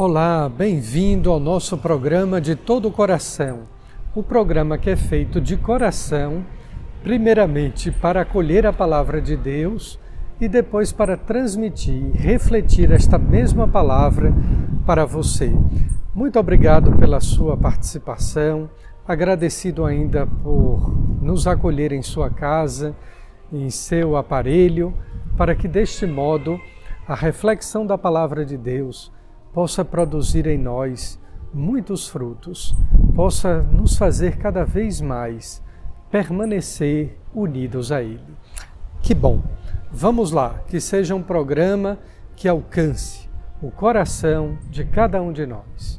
Olá, bem-vindo ao nosso programa de todo o coração. O programa que é feito de coração, primeiramente para acolher a palavra de Deus e depois para transmitir, refletir esta mesma palavra para você. Muito obrigado pela sua participação, agradecido ainda por nos acolher em sua casa, em seu aparelho, para que deste modo a reflexão da palavra de Deus possa produzir em nós muitos frutos, possa nos fazer cada vez mais permanecer unidos a Ele. Que bom! Vamos lá, que seja um programa que alcance o coração de cada um de nós.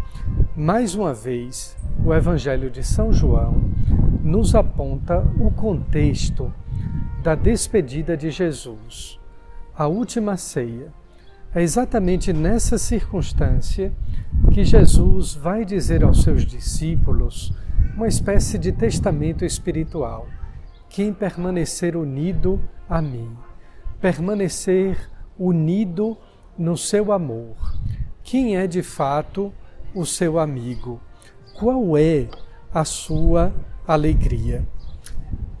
Mais uma vez, o Evangelho de São João nos aponta o contexto da despedida de Jesus, a última ceia. É exatamente nessa circunstância que Jesus vai dizer aos seus discípulos uma espécie de testamento espiritual: quem permanecer unido a mim, permanecer unido no seu amor. Quem é de fato o seu amigo? Qual é a sua alegria?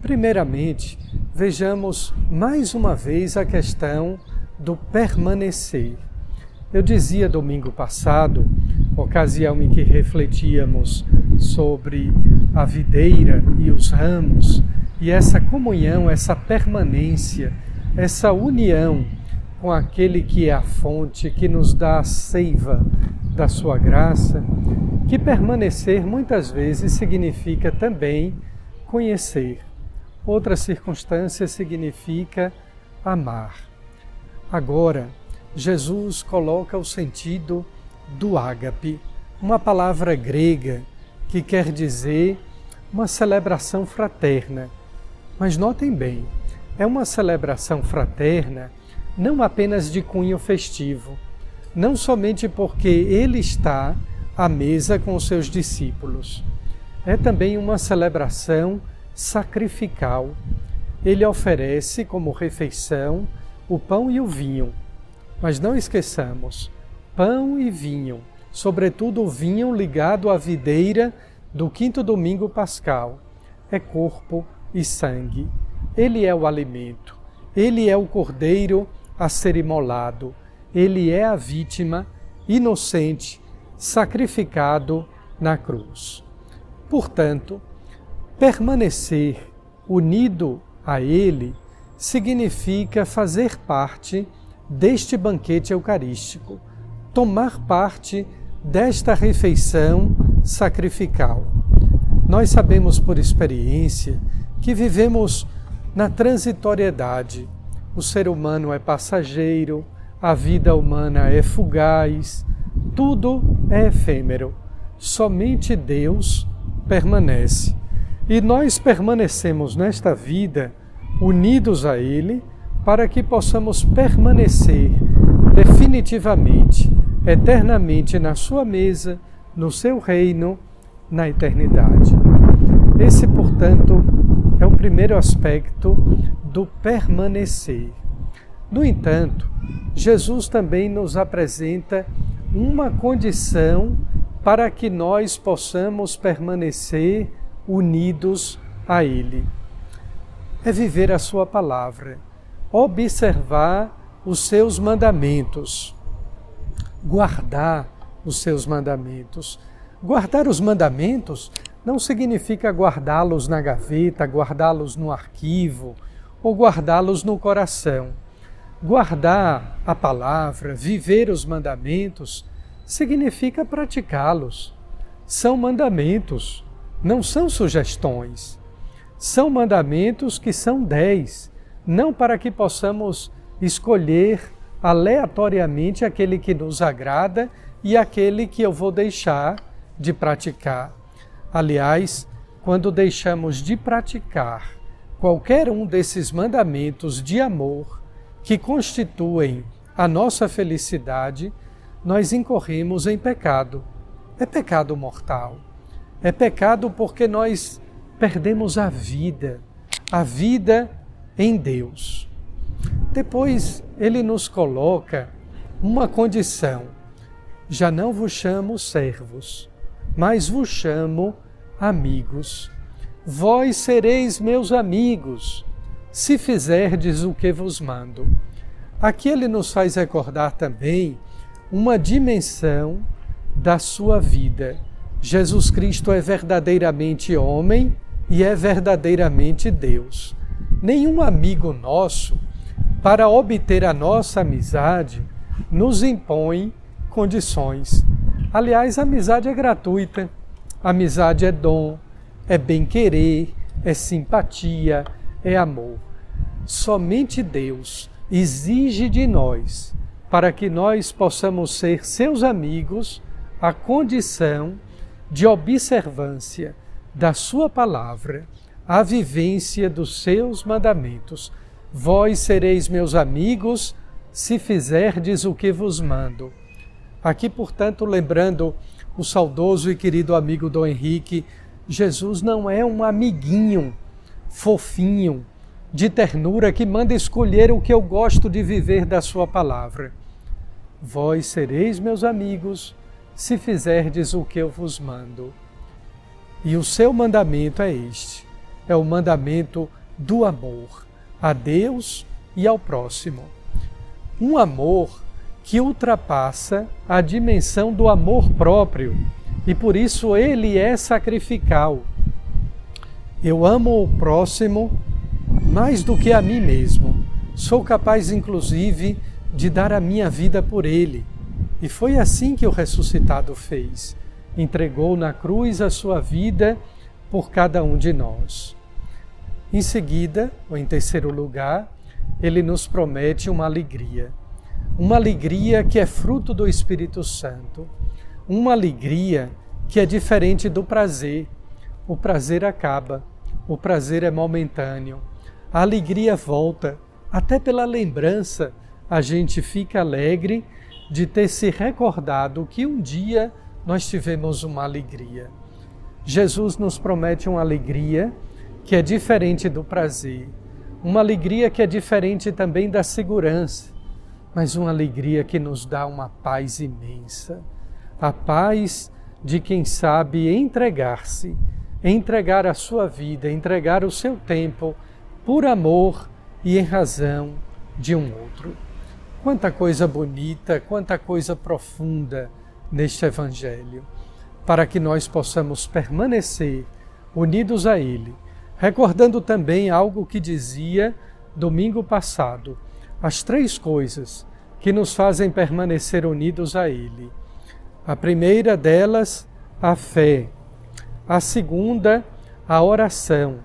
Primeiramente, vejamos mais uma vez a questão do permanecer. Eu dizia domingo passado, ocasião em que refletíamos sobre a videira e os ramos, e essa comunhão, essa permanência, essa união com aquele que é a fonte, que nos dá a seiva da sua graça, que permanecer muitas vezes significa também conhecer. Outra circunstância significa amar. Agora, Jesus coloca o sentido do ágape, uma palavra grega que quer dizer uma celebração fraterna. Mas notem bem, é uma celebração fraterna não apenas de cunho festivo, não somente porque ele está à mesa com os seus discípulos. É também uma celebração sacrificial. Ele oferece como refeição o pão e o vinho. Mas não esqueçamos, pão e vinho, sobretudo o vinho ligado à videira do quinto domingo pascal, é corpo e sangue. Ele é o alimento, ele é o cordeiro a ser imolado. Ele é a vítima inocente sacrificado na cruz. Portanto, permanecer unido a Ele significa fazer parte deste banquete eucarístico, tomar parte desta refeição sacrificial. Nós sabemos por experiência que vivemos na transitoriedade o ser humano é passageiro, a vida humana é fugaz, tudo é efêmero. Somente Deus permanece. E nós permanecemos nesta vida unidos a Ele, para que possamos permanecer definitivamente, eternamente na Sua mesa, no Seu reino, na eternidade. Esse, portanto, é o primeiro aspecto do permanecer. No entanto, Jesus também nos apresenta uma condição para que nós possamos permanecer unidos a Ele. É viver a Sua palavra, observar os seus mandamentos, guardar os seus mandamentos. Guardar os mandamentos não significa guardá-los na gaveta, guardá-los no arquivo ou guardá-los no coração. Guardar a palavra, viver os mandamentos, significa praticá-los. São mandamentos, não são sugestões. São mandamentos que são dez, não para que possamos escolher aleatoriamente aquele que nos agrada e aquele que eu vou deixar de praticar. Aliás, quando deixamos de praticar qualquer um desses mandamentos de amor que constituem a nossa felicidade, nós incorremos em pecado. É pecado mortal. É pecado porque nós perdemos a vida, a vida em Deus. Depois ele nos coloca uma condição: já não vos chamo servos, mas vos chamo amigos. Vós sereis meus amigos, se fizerdes o que vos mando. Aqui ele nos faz recordar também uma dimensão da sua vida. Jesus Cristo é verdadeiramente homem e é verdadeiramente Deus. Nenhum amigo nosso, para obter a nossa amizade, nos impõe condições. Aliás, a amizade é gratuita, a amizade é dom, é bem-querer, é simpatia, é amor. Somente Deus exige de nós, para que nós possamos ser seus amigos, a condição de observância da Sua palavra, a vivência dos seus mandamentos. Vós sereis meus amigos se fizerdes o que vos mando. Aqui, portanto, lembrando o saudoso e querido amigo Dom Henrique, Jesus não é um amiguinho fofinho, de ternura, que manda escolher o que eu gosto de viver da Sua palavra. Vós sereis meus amigos se fizerdes o que eu vos mando. E o seu mandamento é este: é o mandamento do amor a Deus e ao próximo. Um amor que ultrapassa a dimensão do amor próprio e por isso ele é sacrificial. Eu amo o próximo mais do que a mim mesmo. Sou capaz, inclusive, de dar a minha vida por ele. E foi assim que o ressuscitado fez. Entregou na cruz a sua vida por cada um de nós. Em seguida, ou em terceiro lugar, ele nos promete uma alegria uma alegria que é fruto do Espírito Santo, uma alegria que é diferente do prazer. O prazer acaba, o prazer é momentâneo, a alegria volta, até pela lembrança a gente fica alegre de ter se recordado que um dia nós tivemos uma alegria. Jesus nos promete uma alegria que é diferente do prazer, uma alegria que é diferente também da segurança mas uma alegria que nos dá uma paz imensa. A paz de quem sabe entregar-se, entregar a sua vida, entregar o seu tempo por amor e em razão de um outro. Quanta coisa bonita, quanta coisa profunda neste Evangelho, para que nós possamos permanecer unidos a Ele, recordando também algo que dizia domingo passado as três coisas que nos fazem permanecer unidos a Ele. A primeira delas, a fé. A segunda, a oração,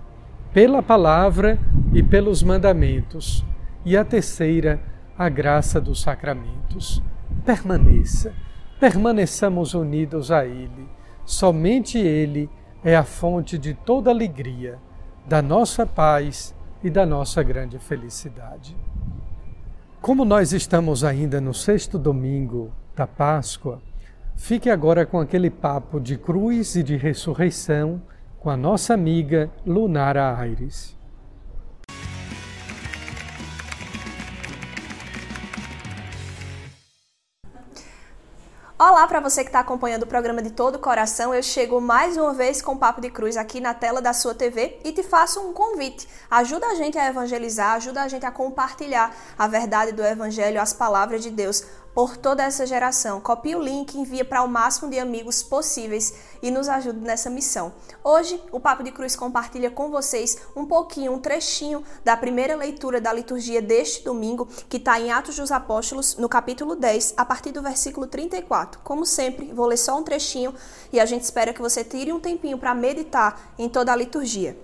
pela palavra e pelos mandamentos. E a terceira, a graça dos sacramentos. Permaneça, permaneçamos unidos a Ele. Somente Ele é a fonte de toda alegria, da nossa paz e da nossa grande felicidade. Como nós estamos ainda no sexto domingo da Páscoa, fique agora com aquele papo de cruz e de ressurreição com a nossa amiga Lunara Aires. Olá para você que está acompanhando o programa de todo o coração. Eu chego mais uma vez com o Papo de Cruz aqui na tela da sua TV e te faço um convite. Ajuda a gente a evangelizar, ajuda a gente a compartilhar a verdade do Evangelho, as palavras de Deus por toda essa geração. Copie o link, envia para o máximo de amigos possíveis e nos ajude nessa missão. Hoje, o Papo de Cruz compartilha com vocês um pouquinho, um trechinho da primeira leitura da liturgia deste domingo, que está em Atos dos Apóstolos, no capítulo 10, a partir do versículo 34. Como sempre, vou ler só um trechinho e a gente espera que você tire um tempinho para meditar em toda a liturgia.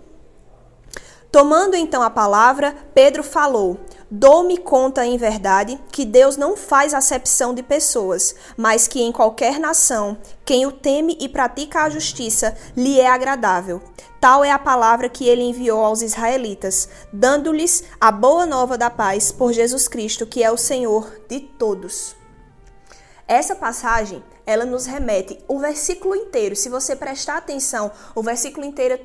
Tomando então a palavra, Pedro falou: Dou-me conta em verdade que Deus não faz acepção de pessoas, mas que em qualquer nação, quem o teme e pratica a justiça lhe é agradável. Tal é a palavra que ele enviou aos israelitas, dando-lhes a boa nova da paz por Jesus Cristo, que é o Senhor de todos. Essa passagem ela nos remete o versículo inteiro. Se você prestar atenção, o versículo inteiro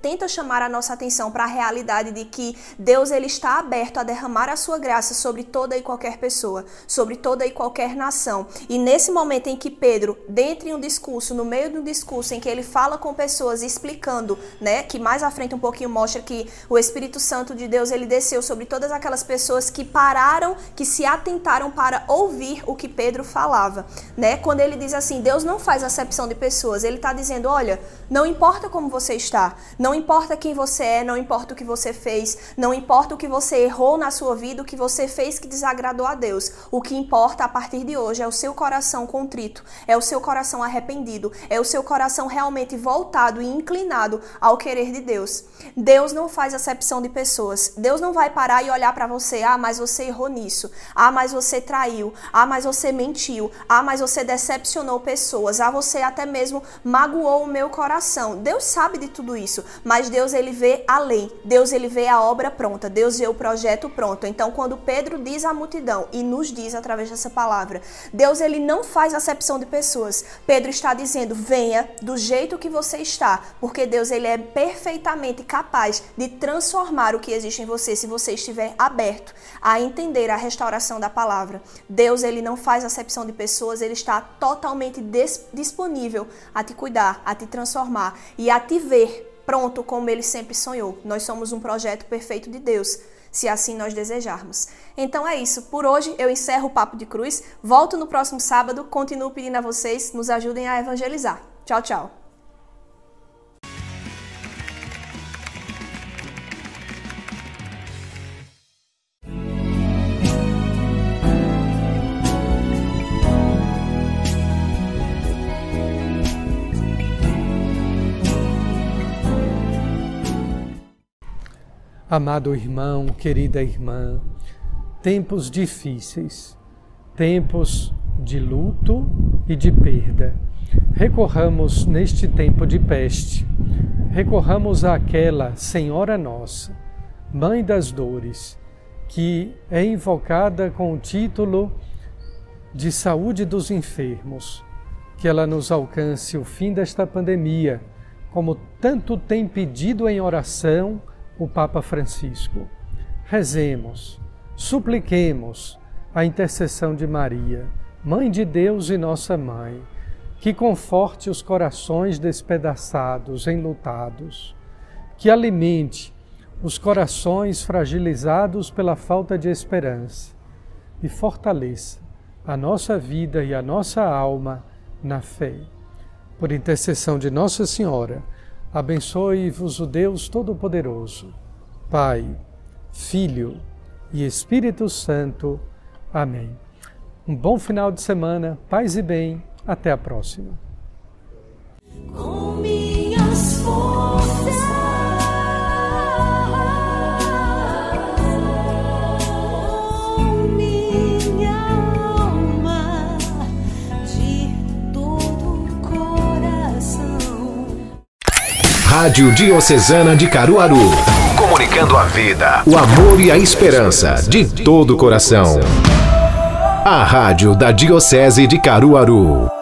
tenta chamar a nossa atenção para a realidade de que Deus ele está aberto a derramar a sua graça sobre toda e qualquer pessoa, sobre toda e qualquer nação. E nesse momento em que Pedro, dentro de um discurso, no meio do discurso em que ele fala com pessoas explicando, né, que mais à frente um pouquinho mostra que o Espírito Santo de Deus ele desceu sobre todas aquelas pessoas que pararam, que se atentaram para ouvir o que Pedro falava, né? Quando ele diz assim: Deus não faz acepção de pessoas. Ele está dizendo: olha, não importa como você está, não importa quem você é, não importa o que você fez, não importa o que você errou na sua vida, o que você fez que desagradou a Deus. O que importa a partir de hoje é o seu coração contrito, é o seu coração arrependido, é o seu coração realmente voltado e inclinado ao querer de Deus. Deus não faz acepção de pessoas. Deus não vai parar e olhar para você: ah, mas você errou nisso, ah, mas você traiu, ah, mas você mentiu, ah, mas você decepcionou decepcionou pessoas, a você até mesmo magoou o meu coração. Deus sabe de tudo isso, mas Deus ele vê além. Deus ele vê a obra pronta, Deus vê o projeto pronto. Então quando Pedro diz à multidão e nos diz através dessa palavra, Deus ele não faz acepção de pessoas. Pedro está dizendo: "Venha do jeito que você está", porque Deus ele é perfeitamente capaz de transformar o que existe em você se você estiver aberto a entender a restauração da palavra. Deus ele não faz acepção de pessoas, ele está totalmente totalmente disponível a te cuidar, a te transformar e a te ver pronto como ele sempre sonhou. Nós somos um projeto perfeito de Deus, se assim nós desejarmos. Então é isso. Por hoje eu encerro o Papo de Cruz. Volto no próximo sábado. Continuo pedindo a vocês nos ajudem a evangelizar. Tchau, tchau. Amado irmão, querida irmã, tempos difíceis, tempos de luto e de perda. Recorramos neste tempo de peste, recorramos àquela Senhora Nossa, Mãe das Dores, que é invocada com o título de Saúde dos Enfermos, que ela nos alcance o fim desta pandemia, como tanto tem pedido em oração o Papa Francisco. Rezemos, supliquemos a intercessão de Maria, Mãe de Deus e nossa Mãe, que conforte os corações despedaçados, enlutados, que alimente os corações fragilizados pela falta de esperança e fortaleça a nossa vida e a nossa alma na fé. Por intercessão de Nossa Senhora, Abençoe-vos o Deus Todo-Poderoso, Pai, Filho e Espírito Santo. Amém. Um bom final de semana, paz e bem. Até a próxima. Rádio Diocesana de Caruaru. Comunicando a vida, o amor e a esperança de todo o coração. A Rádio da Diocese de Caruaru.